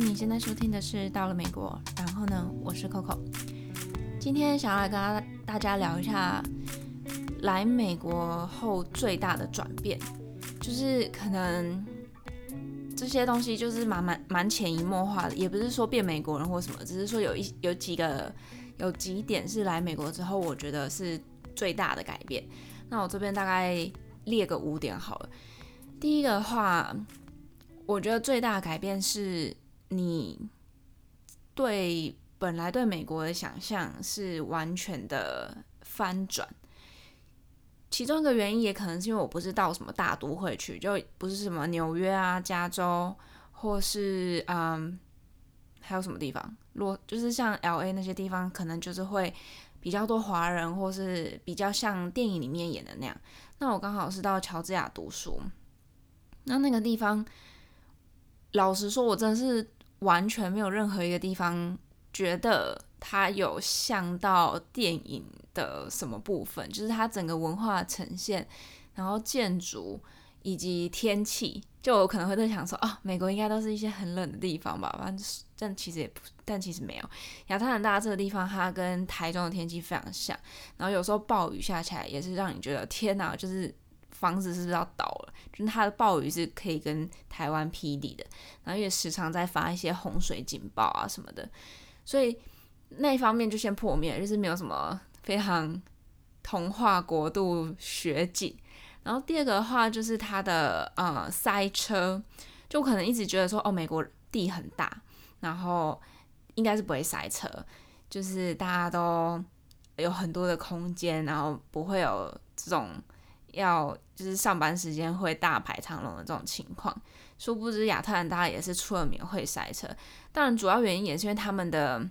你现在收听的是到了美国，然后呢，我是 Coco。今天想要来跟大家聊一下来美国后最大的转变，就是可能这些东西就是蛮蛮蛮潜移默化的，也不是说变美国人或什么，只是说有一有几个有几点是来美国之后，我觉得是最大的改变。那我这边大概列个五点好了。第一个的话。我觉得最大的改变是你对本来对美国的想象是完全的翻转。其中一个原因也可能是因为我不是到什么大都会去，就不是什么纽约啊、加州，或是嗯，还有什么地方，若就是像 LA 那些地方，可能就是会比较多华人，或是比较像电影里面演的那样。那我刚好是到乔治亚读书，那那个地方。老实说，我真的是完全没有任何一个地方觉得它有像到电影的什么部分，就是它整个文化呈现，然后建筑以及天气，就我可能会在想说，啊，美国应该都是一些很冷的地方吧？反正但其实也不，但其实没有。亚特兰大这个地方，它跟台中的天气非常像，然后有时候暴雨下起来，也是让你觉得天哪，就是。房子是不是要倒了？就是它的暴雨是可以跟台湾匹敌的，然后也时常在发一些洪水警报啊什么的，所以那一方面就先破灭，就是没有什么非常童话国度雪景。然后第二个的话就是它的呃塞车，就可能一直觉得说哦，美国地很大，然后应该是不会塞车，就是大家都有很多的空间，然后不会有这种。要就是上班时间会大排长龙的这种情况，殊不知亚特兰大也是出了名会塞车。当然，主要原因也是因为他们的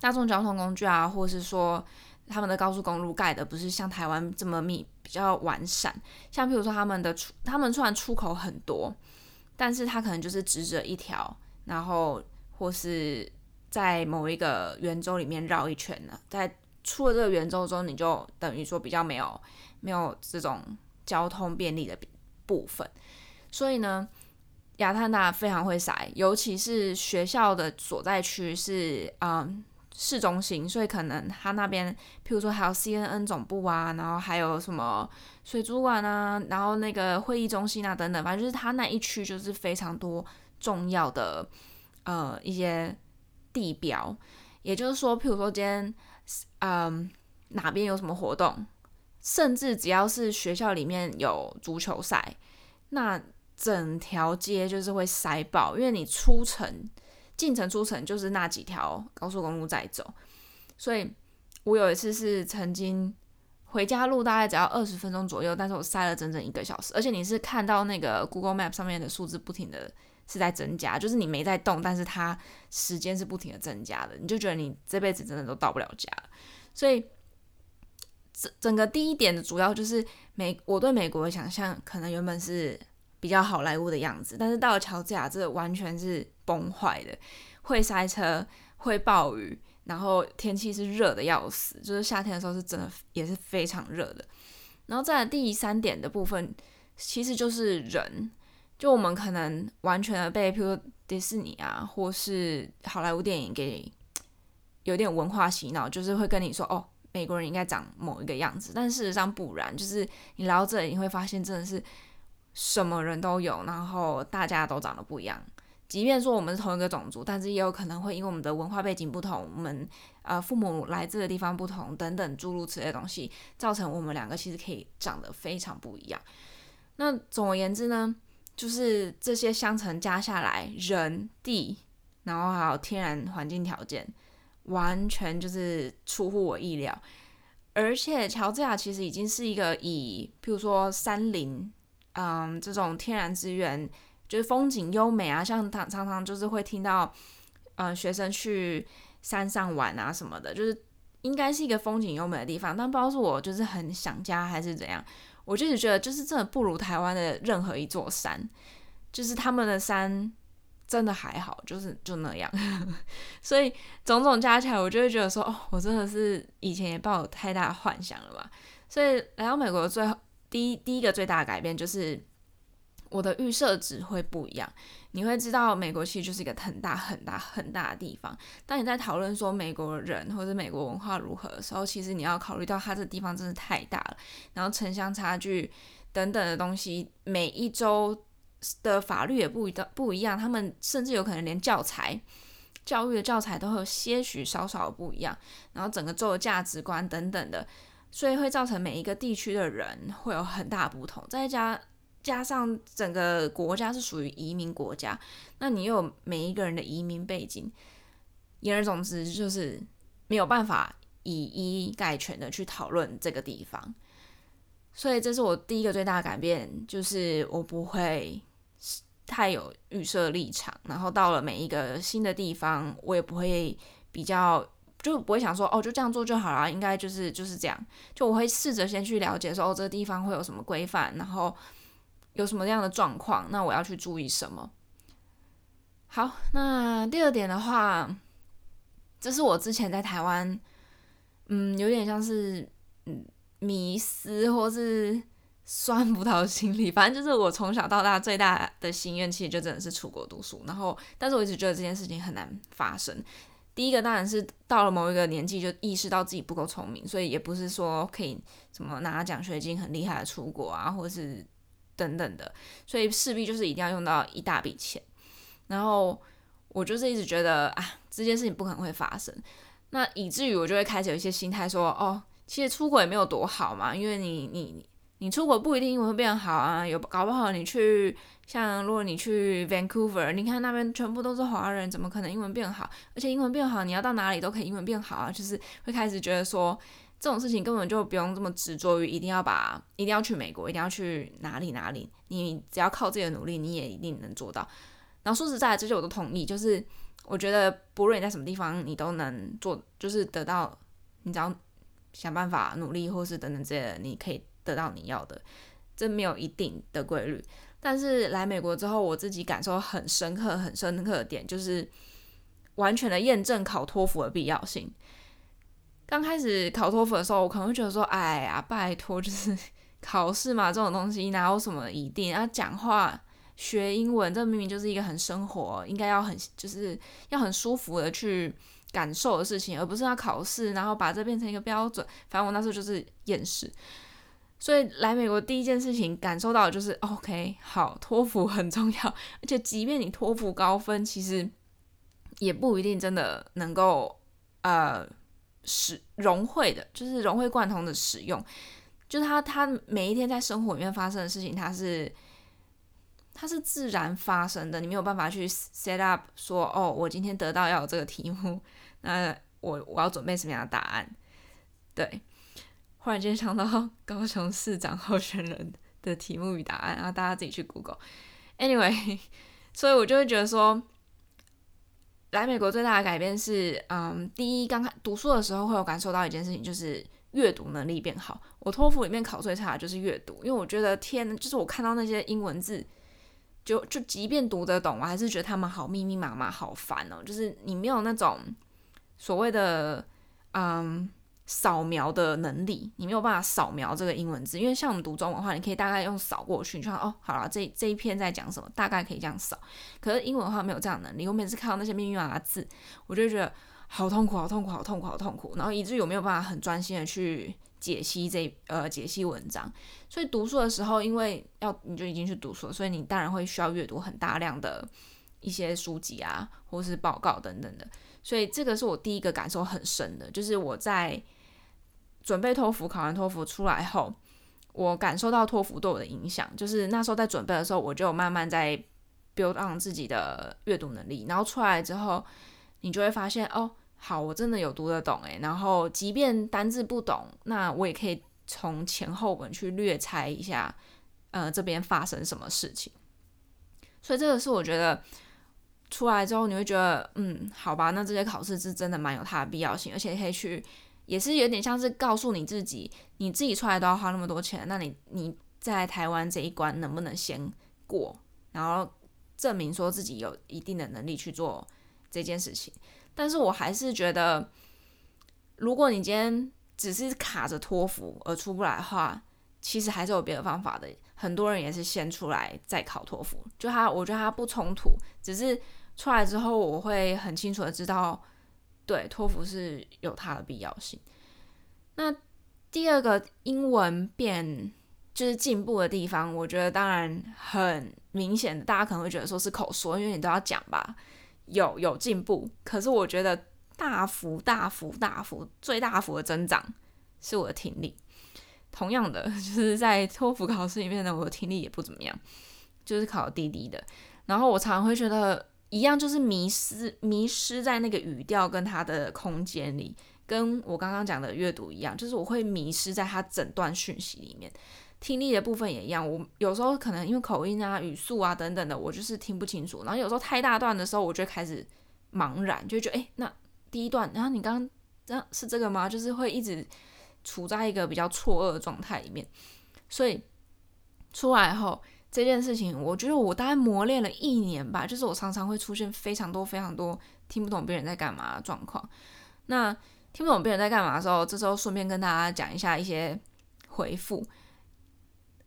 大众交通工具啊，或是说他们的高速公路盖的不是像台湾这么密，比较完善。像譬如说他们的出，他们虽然出口很多，但是它可能就是直着一条，然后或是在某一个圆周里面绕一圈呢，在出了这个圆周中，你就等于说比较没有。没有这种交通便利的部分，所以呢，亚特兰大非常会塞，尤其是学校的所在区是嗯市中心，所以可能他那边，譬如说还有 CNN 总部啊，然后还有什么水族馆啊，然后那个会议中心啊等等，反正就是他那一区就是非常多重要的呃一些地标，也就是说，譬如说今天嗯哪边有什么活动。甚至只要是学校里面有足球赛，那整条街就是会塞爆，因为你出城、进城、出城就是那几条高速公路在走。所以我有一次是曾经回家路大概只要二十分钟左右，但是我塞了整整一个小时。而且你是看到那个 Google Map 上面的数字不停的是在增加，就是你没在动，但是它时间是不停的增加的，你就觉得你这辈子真的都到不了家。所以。整整个第一点的主要就是美，我对美国的想象可能原本是比较好莱坞的样子，但是到了乔治亚，这完全是崩坏的，会塞车，会暴雨，然后天气是热的要死，就是夏天的时候是真的也是非常热的。然后在第三点的部分，其实就是人，就我们可能完全的被，譬如说迪士尼啊，或是好莱坞电影给有点文化洗脑，就是会跟你说哦。美国人应该长某一个样子，但事实上不然。就是你来到这里，你会发现真的是什么人都有，然后大家都长得不一样。即便说我们是同一个种族，但是也有可能会因为我们的文化背景不同，我们呃父母来自的地方不同等等诸如此类的东西，造成我们两个其实可以长得非常不一样。那总而言之呢，就是这些相乘加下来，人地，然后还有天然环境条件。完全就是出乎我意料，而且乔治亚其实已经是一个以，譬如说山林，嗯，这种天然资源，就是风景优美啊，像常常常就是会听到，嗯，学生去山上玩啊什么的，就是应该是一个风景优美的地方。但不知道是我就是很想家还是怎样，我就是觉得就是真的不如台湾的任何一座山，就是他们的山。真的还好，就是就那样，所以种种加起来，我就会觉得说，哦，我真的是以前也抱有太大的幻想了吧。所以来到美国的最后第一第一个最大的改变就是，我的预设值会不一样。你会知道，美国其实就是一个很大很大很大的地方。当你在讨论说美国人或者美国文化如何的时候，其实你要考虑到它这地方真的太大了，然后城乡差距等等的东西，每一周的法律也不一不一样，他们甚至有可能连教材、教育的教材都会有些许稍稍不一样，然后整个州的价值观等等的，所以会造成每一个地区的人会有很大不同。再加加上整个国家是属于移民国家，那你又有每一个人的移民背景，言而总之就是没有办法以一概全的去讨论这个地方，所以这是我第一个最大的改变，就是我不会太有预设立场，然后到了每一个新的地方，我也不会比较就不会想说哦，就这样做就好了，应该就是就是这样，就我会试着先去了解说哦，这个地方会有什么规范，然后。有什么样的状况？那我要去注意什么？好，那第二点的话，这是我之前在台湾，嗯，有点像是嗯迷思或是酸葡萄心理，反正就是我从小到大最大的心愿，其实就真的是出国读书。然后，但是我一直觉得这件事情很难发生。第一个当然是到了某一个年纪就意识到自己不够聪明，所以也不是说可以什么拿奖学金很厉害的出国啊，或者是。等等的，所以势必就是一定要用到一大笔钱，然后我就是一直觉得啊，这件事情不可能会发生，那以至于我就会开始有一些心态说，哦，其实出国也没有多好嘛，因为你你你出国不一定英文会变好啊，有搞不好你去像如果你去 Vancouver，你看那边全部都是华人，怎么可能英文变好？而且英文变好，你要到哪里都可以英文变好啊，就是会开始觉得说。这种事情根本就不用这么执着于一定要把，一定要去美国，一定要去哪里哪里。你只要靠自己的努力，你也一定能做到。然后说实在，这些我都同意。就是我觉得不论你在什么地方，你都能做，就是得到。你只要想办法努力，或是等等这些，你可以得到你要的。这没有一定的规律。但是来美国之后，我自己感受很深刻、很深刻的点，就是完全的验证考托福的必要性。刚开始考托福的时候，我可能会觉得说：“哎呀，拜托，就是 考试嘛，这种东西哪有什么一定？啊，讲话学英文，这明明就是一个很生活，应该要很就是要很舒服的去感受的事情，而不是要考试，然后把这变成一个标准。反正我那时候就是厌世，所以来美国第一件事情感受到的就是，OK，好，托福很重要，而且即便你托福高分，其实也不一定真的能够呃。”使融会的，就是融会贯通的使用，就是他他每一天在生活里面发生的事情，他是它是自然发生的，你没有办法去 set up 说哦，我今天得到要有这个题目，那我我要准备什么样的答案？对，忽然间想到高雄市长候选人的题目与答案，然后大家自己去 Google。Anyway，所以我就会觉得说。来美国最大的改变是，嗯，第一，刚开读书的时候会有感受到一件事情，就是阅读能力变好。我托福里面考最差的就是阅读，因为我觉得天，就是我看到那些英文字，就就即便读得懂，我还是觉得他们好密密麻麻，好烦哦。就是你没有那种所谓的，嗯。扫描的能力，你没有办法扫描这个英文字，因为像我们读中文的话，你可以大概用扫过去，你就哦，好了，这这一篇在讲什么，大概可以这样扫。可是英文的话没有这样的能力，我每次看到那些密密麻麻字，我就觉得好痛苦，好痛苦，好痛苦，好痛苦，然后以至于我没有办法很专心的去解析这呃解析文章。所以读书的时候，因为要你就已经去读书了，所以你当然会需要阅读很大量的一些书籍啊，或是报告等等的。所以这个是我第一个感受很深的，就是我在。准备托福，考完托福出来后，我感受到托福对我的影响，就是那时候在准备的时候，我就慢慢在 build on 自己的阅读能力。然后出来之后，你就会发现，哦，好，我真的有读得懂诶。然后即便单字不懂，那我也可以从前后文去略猜一下，呃，这边发生什么事情。所以这个是我觉得出来之后，你会觉得，嗯，好吧，那这些考试是真的蛮有它的必要性，而且可以去。也是有点像是告诉你自己，你自己出来都要花那么多钱，那你你在台湾这一关能不能先过，然后证明说自己有一定的能力去做这件事情。但是我还是觉得，如果你今天只是卡着托福而出不来的话，其实还是有别的方法的。很多人也是先出来再考托福，就他，我觉得他不冲突，只是出来之后，我会很清楚的知道，对，托福是有它的必要性。那第二个英文变就是进步的地方，我觉得当然很明显，大家可能会觉得说是口说，因为你都要讲吧，有有进步。可是我觉得大幅大幅大幅最大幅的增长是我的听力。同样的，就是在托福考试里面呢，我的听力也不怎么样，就是考低低的。然后我常常会觉得一样，就是迷失迷失在那个语调跟它的空间里，跟我刚刚讲的阅读一样，就是我会迷失在它整段讯息里面。听力的部分也一样，我有时候可能因为口音啊、语速啊等等的，我就是听不清楚。然后有时候太大段的时候，我就开始茫然，就觉得哎，那第一段，然后你刚刚这样是这个吗？就是会一直。处在一个比较错愕的状态里面，所以出来后这件事情，我觉得我大概磨练了一年吧。就是我常常会出现非常多非常多听不懂别人在干嘛的状况。那听不懂别人在干嘛的时候，这时候顺便跟大家讲一下一些回复。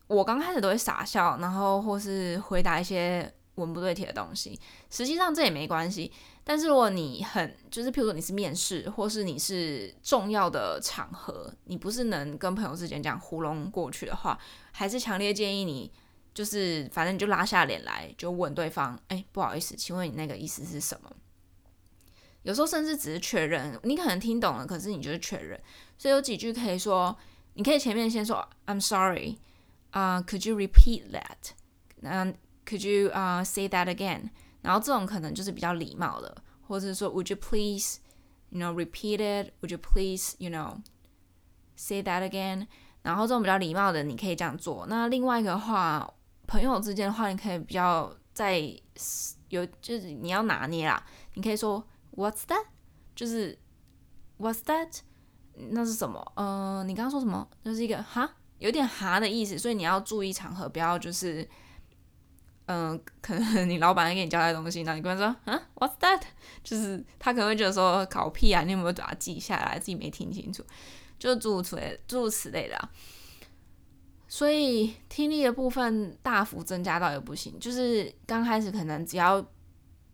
我刚开始都会傻笑，然后或是回答一些文不对题的东西。实际上这也没关系。但是如果你很就是，譬如说你是面试，或是你是重要的场合，你不是能跟朋友之间这样糊弄过去的话，还是强烈建议你，就是反正你就拉下脸来，就问对方，哎，不好意思，请问你那个意思是什么？有时候甚至只是确认，你可能听懂了，可是你就是确认。所以有几句可以说，你可以前面先说 I'm sorry，啊、uh,，Could you repeat that？嗯、uh,，Could you 啊、uh, say that again？然后这种可能就是比较礼貌的，或者是说，Would you please, you know, repeat it? Would you please, you know, say that again? 然后这种比较礼貌的，你可以这样做。那另外一个话，朋友之间的话，你可以比较在有就是你要拿捏啦。你可以说 What's that？就是 What's that？那是什么？呃，你刚刚说什么？就是一个哈，有点哈的意思，所以你要注意场合，不要就是。嗯、可能你老板在给你交代东西，那你跟他说，啊，What's that？就是他可能会觉得说搞屁啊，你有没有把它记下来？自己没听清楚，就诸如此类，诸如此类的。所以听力的部分大幅增加到也不行，就是刚开始可能只要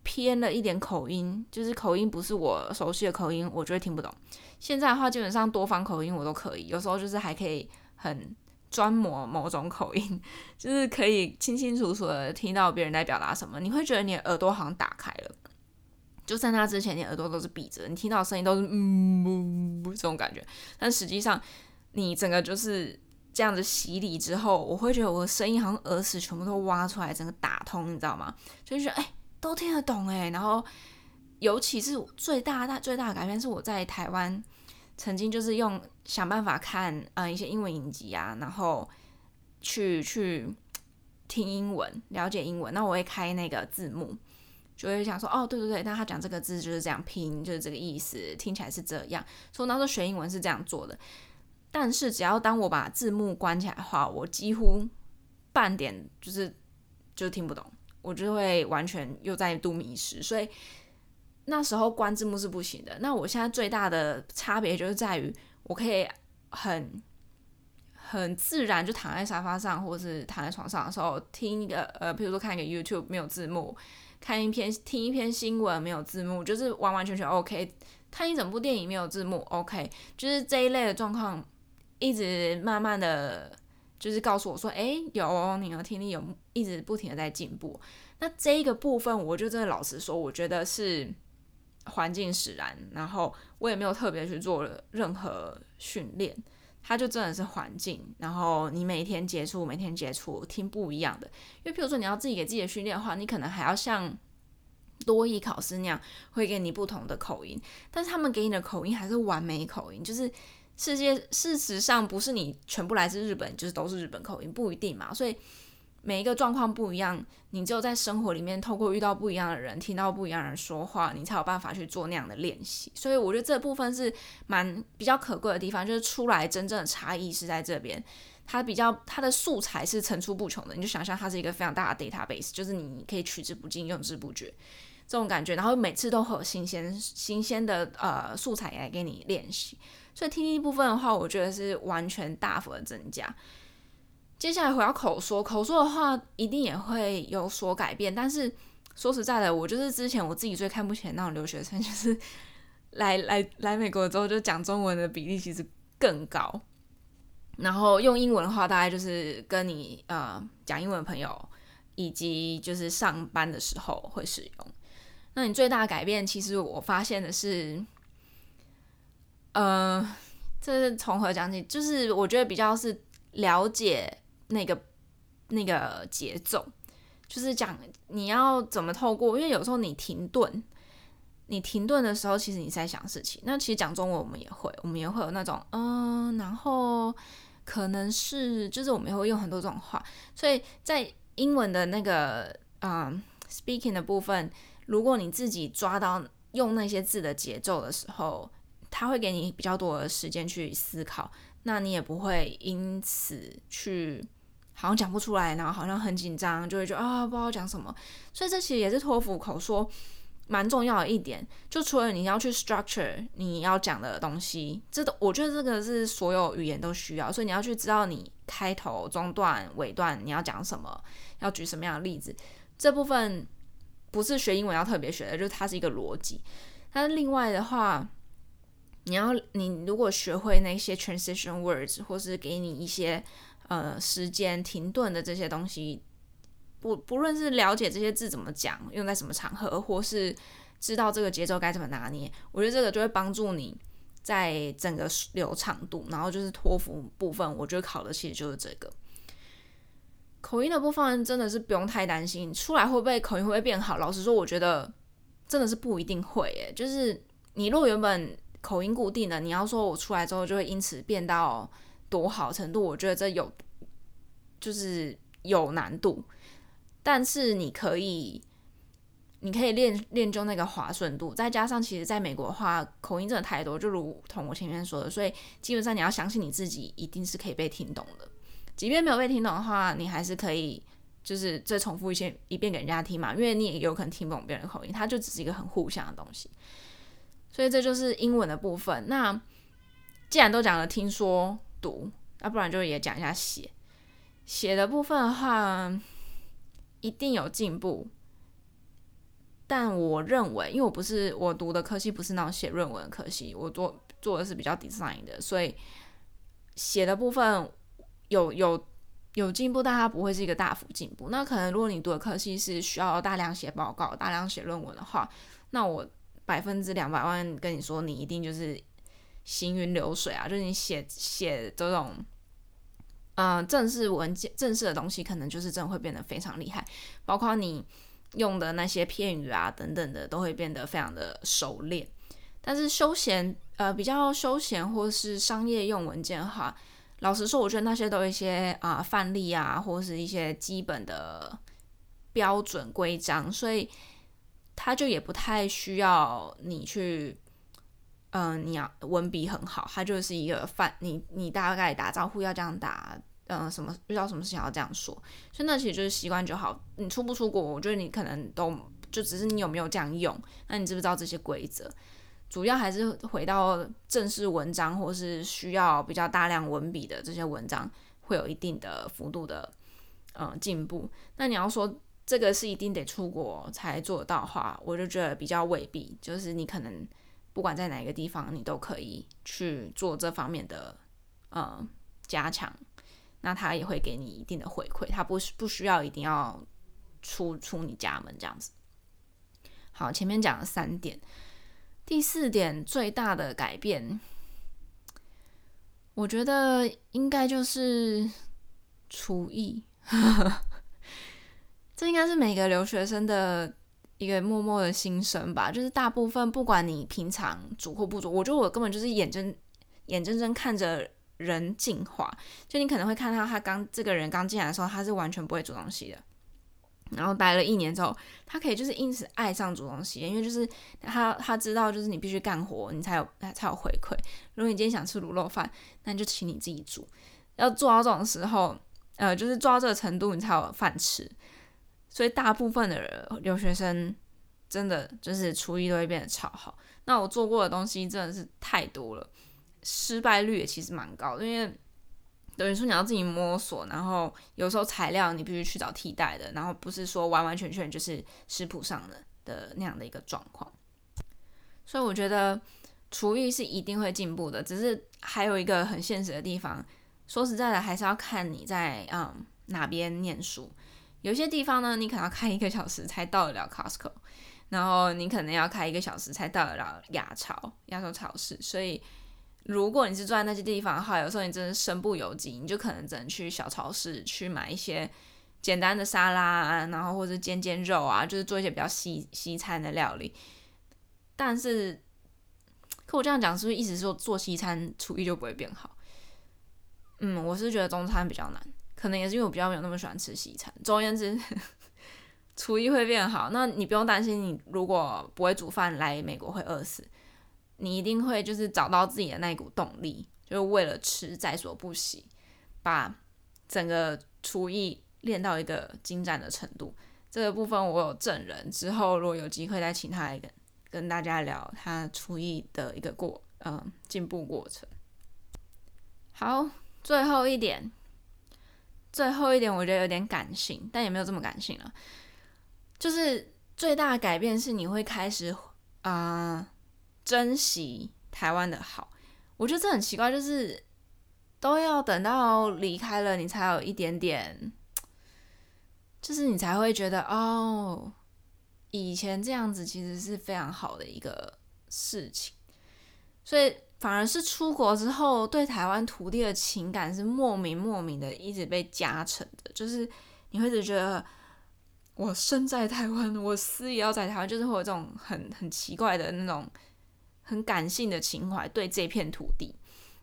偏了一点口音，就是口音不是我熟悉的口音，我就会听不懂。现在的话，基本上多方口音我都可以，有时候就是还可以很。专模某种口音，就是可以清清楚楚的听到别人在表达什么。你会觉得你的耳朵好像打开了，就在那之前，你耳朵都是闭着，你听到声音都是嗯，这种感觉。但实际上，你整个就是这样子洗礼之后，我会觉得我的声音好像耳屎全部都挖出来，整个打通，你知道吗？就觉得哎，都听得懂哎。然后，尤其是最大大最大的改变是我在台湾。曾经就是用想办法看呃一些英文影集啊，然后去去听英文，了解英文。那我会开那个字幕，就会想说哦，对对对，那他讲这个字就是这样拼，就是这个意思，听起来是这样。所以那时候学英文是这样做的。但是只要当我把字幕关起来的话，我几乎半点就是就听不懂，我就会完全又再度迷失。所以。那时候关字幕是不行的。那我现在最大的差别就是在于，我可以很很自然就躺在沙发上，或是躺在床上的时候听一个呃，比如说看一个 YouTube 没有字幕，看一篇听一篇新闻没有字幕，就是完完全全 OK。看一整部电影没有字幕 OK，就是这一类的状况，一直慢慢的就是告诉我说，哎，有，你的听力有一直不停的在进步。那这一个部分，我就真的老实说，我觉得是。环境使然，然后我也没有特别去做任何训练，它就真的是环境。然后你每天接触，每天接触，听不一样的。因为譬如说你要自己给自己的训练的话，你可能还要像多益考试那样，会给你不同的口音，但是他们给你的口音还是完美口音，就是世界事实上不是你全部来自日本，就是都是日本口音，不一定嘛，所以。每一个状况不一样，你只有在生活里面透过遇到不一样的人，听到不一样的人说话，你才有办法去做那样的练习。所以我觉得这部分是蛮比较可贵的地方，就是出来真正的差异是在这边，它比较它的素材是层出不穷的。你就想象它是一个非常大的 database，就是你可以取之不尽、用之不绝这种感觉，然后每次都会有新鲜新鲜的呃素材来给你练习。所以听力部分的话，我觉得是完全大幅的增加。接下来回到口说，口说的话一定也会有所改变。但是说实在的，我就是之前我自己最看不起的那种留学生，就是来 来来美国之后就讲中文的比例其实更高。然后用英文的话，大概就是跟你呃讲英文的朋友，以及就是上班的时候会使用。那你最大的改变，其实我发现的是，呃，这是从何讲起？就是我觉得比较是了解那个那个节奏，就是讲你要怎么透过，因为有时候你停顿，你停顿的时候，其实你在想事情。那其实讲中文我们也会，我们也会有那种嗯、然后可能是就是我们也会用很多这种话，所以在英文的那个嗯、speaking 的部分。如果你自己抓到用那些字的节奏的时候，他会给你比较多的时间去思考，那你也不会因此去好像讲不出来，然后好像很紧张，就会觉得啊不知道讲什么。所以这其实也是托福口说蛮重要的一点，就除了你要去 structure 你要讲的东西，这都我觉得这个是所有语言都需要，所以你要去知道你开头、中段、尾段你要讲什么，要举什么样的例子，这部分。不是学英文要特别学的，就是它是一个逻辑。但是另外的话，你要你如果学会那些 transition words，或是给你一些呃时间停顿的这些东西，不不论是了解这些字怎么讲，用在什么场合，或是知道这个节奏该怎么拿捏，我觉得这个就会帮助你在整个流畅度。然后就是托福部分，我觉得考的其实就是这个。口音的部分真的是不用太担心，出来会不会口音会不会变好？老实说，我觉得真的是不一定会诶。就是你如果原本口音固定的，你要说我出来之后就会因此变到多好程度，我觉得这有就是有难度。但是你可以，你可以练练就那个滑顺度，再加上其实在美国的话，口音真的太多，就如同我前面说的，所以基本上你要相信你自己一定是可以被听懂的。即便没有被听懂的话，你还是可以就是再重复一些一遍给人家听嘛，因为你也有可能听不懂别人的口音，它就只是一个很互相的东西。所以这就是英文的部分。那既然都讲了听说读，那不然就也讲一下写。写的部分的话，一定有进步。但我认为，因为我不是我读的科系不是那种写论文的科系，我做做的是比较 design 的，所以写的部分。有有有进步，但它不会是一个大幅进步。那可能如果你读的科系是需要大量写报告、大量写论文的话，那我百分之两百万跟你说，你一定就是行云流水啊！就是你写写这种嗯、正式文件、正式的东西，可能就是真的会变得非常厉害。包括你用的那些片语啊等等的，都会变得非常的熟练。但是休闲呃比较休闲或是商业用文件的话，老实说，我觉得那些都一些啊、范例啊，或是一些基本的标准规章，所以他就也不太需要你去，嗯、你要文笔很好，他就是一个范，你你大概打招呼要这样打，嗯、什么遇到什么事情要这样说，所以那其实就是习惯就好。你出不出国，我觉得你可能都就只是你有没有这样用，那你知不知道这些规则？主要还是回到正式文章，或是需要比较大量文笔的这些文章，会有一定的幅度的嗯进步。那你要说这个是一定得出国才做到的话，我就觉得比较未必。就是你可能不管在哪个地方，你都可以去做这方面的嗯加强。那他也会给你一定的回馈，他不不需要一定要出出你家门这样子。好，前面讲了三点。第四点最大的改变，我觉得应该就是厨艺。这应该是每个留学生的一个默默的心声吧。就是大部分不管你平常煮或不煮，我觉得我根本就是眼睁眼睁睁看着人进化。就你可能会看到他刚这个人刚进来的时候，他是完全不会煮东西的。然后待了一年之后，他可以就是因此爱上煮东西，因为就是他他知道就是你必须干活，你才有才有回馈。如果你今天想吃卤肉饭，那你就请你自己煮。要做到这种时候，呃，就是做到这个程度，你才有饭吃。所以大部分的人留学生真的就是厨艺都会变得超好。那我做过的东西真的是太多了，失败率也其实蛮高，因为等于说你要自己摸索，然后有时候材料你必须去找替代的，然后不是说完完全全就是食谱上的的那样的一个状况。所以我觉得厨艺是一定会进步的，只是还有一个很现实的地方，说实在的，还是要看你在嗯哪边念书。有些地方呢，你可能要开一个小时才到得了 Costco，然后你可能要开一个小时才到得了亚超、亚洲超市，所以。如果你是住在那些地方的话，有时候你真的身不由己，你就可能只能去小超市去买一些简单的沙拉啊，然后或者煎煎肉啊，就是做一些比较西西餐的料理。但是，可我这样讲是不是意思是说做西餐厨艺就不会变好？嗯，我是觉得中餐比较难，可能也是因为我比较没有那么喜欢吃西餐。总而言之，厨艺会变好，那你不用担心，你如果不会煮饭来美国会饿死。你一定会就是找到自己的那一股动力，就是为了吃在所不惜，把整个厨艺练到一个精湛的程度。这个部分我有证人，之后如果有机会再请他来跟跟大家聊他厨艺的一个过嗯进步过程。好，最后一点，最后一点我觉得有点感性，但也没有这么感性了。就是最大的改变是你会开始啊。珍惜台湾的好，我觉得这很奇怪，就是都要等到离开了，你才有一点点，就是你才会觉得哦，以前这样子其实是非常好的一个事情，所以反而是出国之后，对台湾土地的情感是莫名莫名的一直被加成的，就是你会一直觉得我生在台湾，我死也要在台湾，就是会有这种很很奇怪的那种。很感性的情怀对这片土地，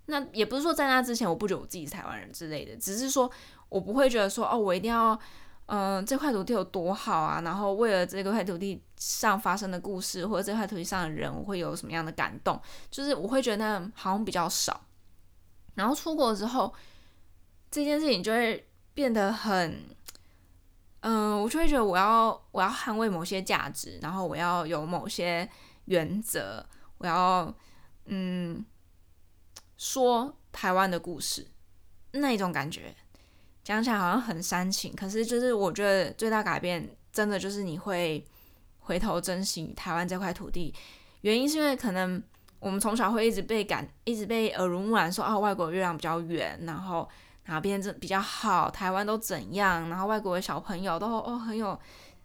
那也不是说在那之前我不觉得我自己是台湾人之类的，只是说我不会觉得说哦，我一定要，嗯、这块土地有多好啊，然后为了这个块土地上发生的故事或者这块土地上的人，我会有什么样的感动，就是我会觉得好像比较少。然后出国之后，这件事情就会变得很，嗯、我就会觉得我要我要捍卫某些价值，然后我要有某些原则。我要嗯说台湾的故事，那一种感觉讲起来好像很煽情，可是就是我觉得最大改变真的就是你会回头珍惜台湾这块土地。原因是因为可能我们从小会一直被感，一直被耳濡目染说啊，外国月亮比较圆，然后哪边这比较好，台湾都怎样，然后外国的小朋友都哦很有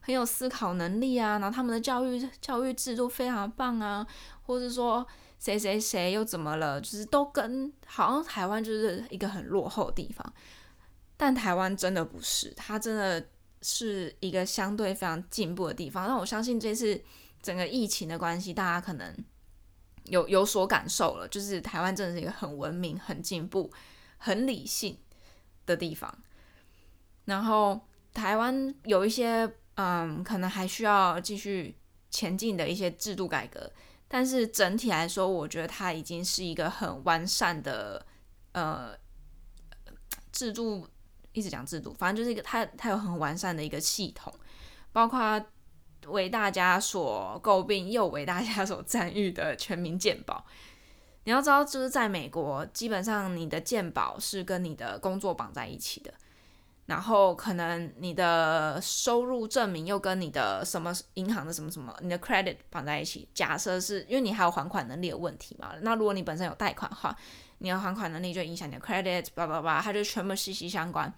很有思考能力啊，然后他们的教育教育制度非常棒啊。或是说谁谁谁又怎么了？就是都跟好像台湾就是一个很落后的地方，但台湾真的不是，它真的是一个相对非常进步的地方。那我相信这次整个疫情的关系，大家可能有有所感受了，就是台湾真的是一个很文明、很进步、很理性的地方。然后台湾有一些嗯，可能还需要继续前进的一些制度改革。但是整体来说，我觉得它已经是一个很完善的呃制度，一直讲制度，反正就是一个它它有很完善的一个系统，包括为大家所诟病又为大家所赞誉的全民健保。你要知道，就是在美国，基本上你的健保是跟你的工作绑在一起的。然后可能你的收入证明又跟你的什么银行的什么什么，你的 credit 绑在一起。假设是因为你还有还款能力的问题嘛？那如果你本身有贷款的话，你的还款能力就影响你的 credit，叭叭叭，它就全部息息相关。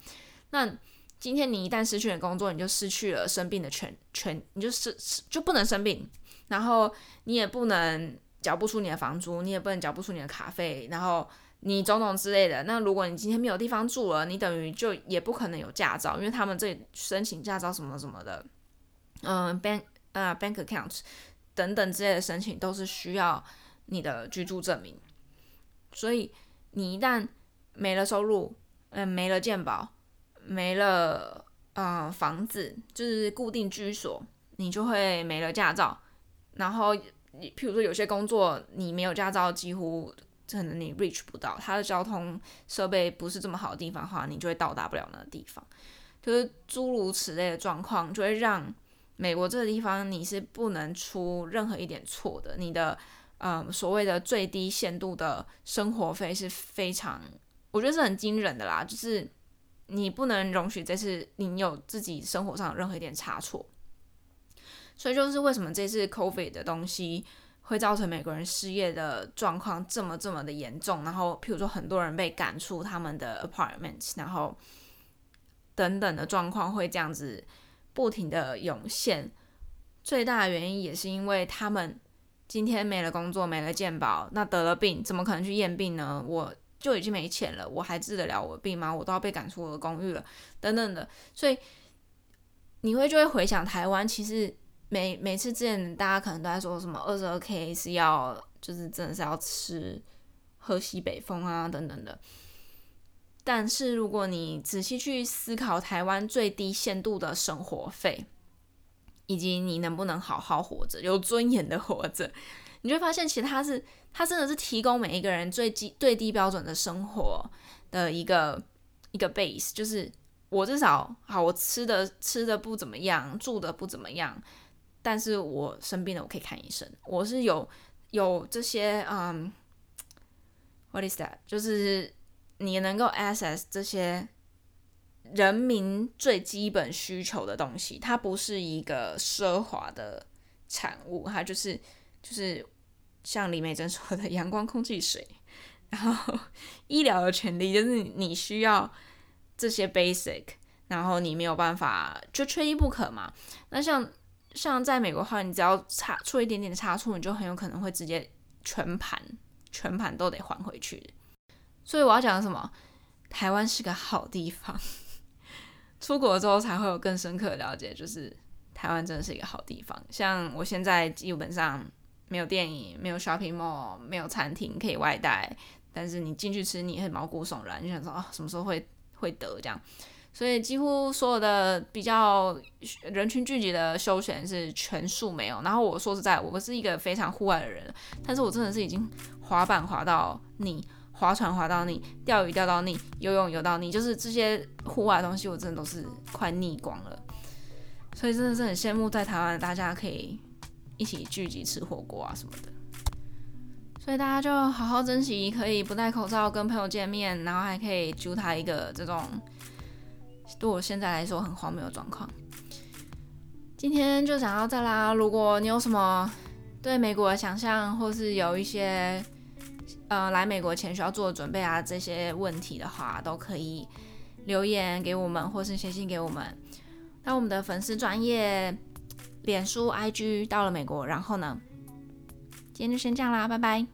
那今天你一旦失去了工作，你就失去了生病的权权，你就是就不能生病，然后你也不能缴不出你的房租，你也不能缴不出你的卡费，然后。你种种之类的，那如果你今天没有地方住了，你等于就也不可能有驾照，因为他们这里申请驾照什么什么的，嗯、，bank 啊、bank account 等等之类的申请都是需要你的居住证明，所以你一旦没了收入，嗯、没了健保，没了呃房子，就是固定居所，你就会没了驾照，然后你譬如说有些工作你没有驾照，几乎。可能你 reach 不到它的交通设备不是这么好的地方的话，你就会到达不了那个地方，就是诸如此类的状况，就会让美国这个地方你是不能出任何一点错的。你的嗯所谓的最低限度的生活费是非常我觉得是很惊人的啦，就是你不能容许这次你有自己生活上任何一点差错。所以就是为什么这次 COVID 的东西会造成美国人失业的状况这么这么的严重，然后譬如说很多人被赶出他们的 apartments，然后等等的状况会这样子不停的涌现。最大的原因也是因为他们今天没了工作，没了健保，那得了病怎么可能去验病呢？我就已经没钱了，我还治得了我的病吗？我都要被赶出我的公寓了，等等的。所以你会就会回想台湾，其实。每每次之前大家可能都在说什么二十二 K 是要就是真的是要吃喝西北风啊等等的，但是如果你仔细去思考台湾最低限度的生活费，以及你能不能好好活着、有尊严的活着，你就会发现其实它是它真的是提供每一个人最低最低标准的生活的一个一个 base，就是我至少好，我吃的吃的不怎么样，住的不怎么样。但是我生病了，我可以看医生。我是有有这些，嗯、，what is that？就是你能够 access 这些人民最基本需求的东西，它不是一个奢华的产物，它就是就是像李美珍说的阳光、空气、水，然后医疗的权利，就是你需要这些 basic，然后你没有办法就缺一不可嘛。那像。像在美国的话，你只要差出一点点的差错，你就很有可能会直接全盘全盘都得还回去。所以我要讲什么？台湾是个好地方，出国之后才会有更深刻的了解，就是台湾真的是一个好地方。像我现在基本上没有电影，没有 shopping mall，没有餐厅可以外带，但是你进去吃，你也很毛骨悚然，你想说啊，什么时候会会得这样？所以几乎所有的比较人群聚集的休闲是全数没有。然后我说实在，我不是一个非常户外的人，但是我真的是已经滑板滑到腻，划船滑到腻，钓鱼钓到腻，游泳游到腻，就是这些户外的东西我真的都是快腻光了。所以真的是很羡慕在台湾大家可以一起聚集吃火锅啊什么的。所以大家就好好珍惜可以不戴口罩跟朋友见面，然后还可以揪他一个这种。对我现在来说很荒谬的状况，今天就讲到这啦。如果你有什么对美国的想象，或是有一些呃来美国前需要做的准备啊这些问题的话，都可以留言给我们，或是写信给我们。那我们的粉丝专业脸书 IG 到了美国，然后呢，今天就先这样啦，拜拜。